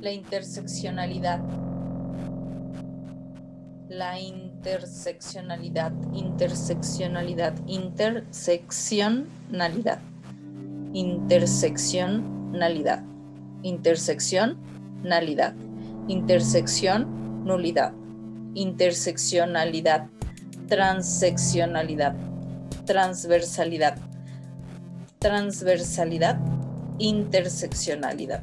La interseccionalidad. La interseccionalidad, interseccionalidad, interseccionalidad, interseccionalidad, interseccionalidad, intersección, nulidad, interseccionalidad, transeccionalidad, transversalidad, transversalidad, interseccionalidad.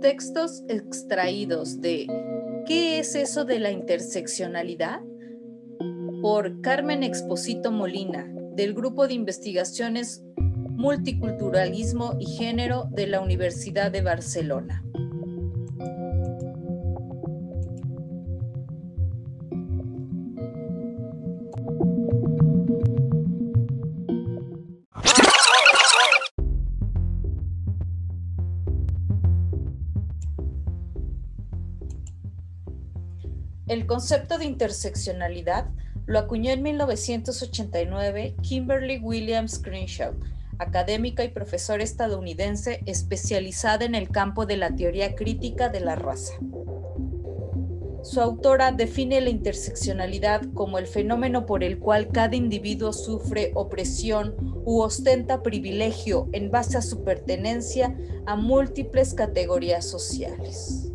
Textos extraídos de ¿Qué es eso de la interseccionalidad? por Carmen Exposito Molina, del Grupo de Investigaciones Multiculturalismo y Género de la Universidad de Barcelona. El concepto de interseccionalidad lo acuñó en 1989 Kimberly Williams Crenshaw, académica y profesora estadounidense especializada en el campo de la teoría crítica de la raza. Su autora define la interseccionalidad como el fenómeno por el cual cada individuo sufre opresión u ostenta privilegio en base a su pertenencia a múltiples categorías sociales.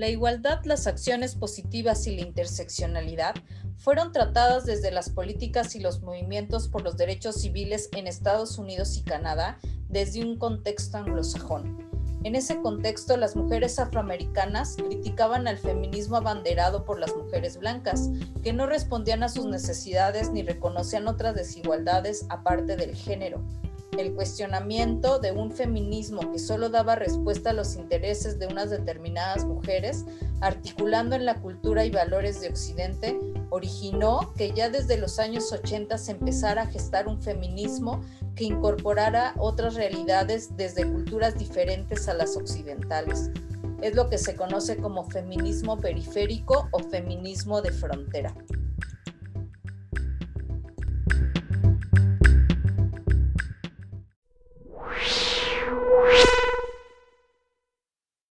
La igualdad, las acciones positivas y la interseccionalidad fueron tratadas desde las políticas y los movimientos por los derechos civiles en Estados Unidos y Canadá desde un contexto anglosajón. En ese contexto, las mujeres afroamericanas criticaban al feminismo abanderado por las mujeres blancas, que no respondían a sus necesidades ni reconocían otras desigualdades aparte del género. El cuestionamiento de un feminismo que solo daba respuesta a los intereses de unas determinadas mujeres, articulando en la cultura y valores de Occidente, originó que ya desde los años 80 se empezara a gestar un feminismo que incorporara otras realidades desde culturas diferentes a las occidentales. Es lo que se conoce como feminismo periférico o feminismo de frontera.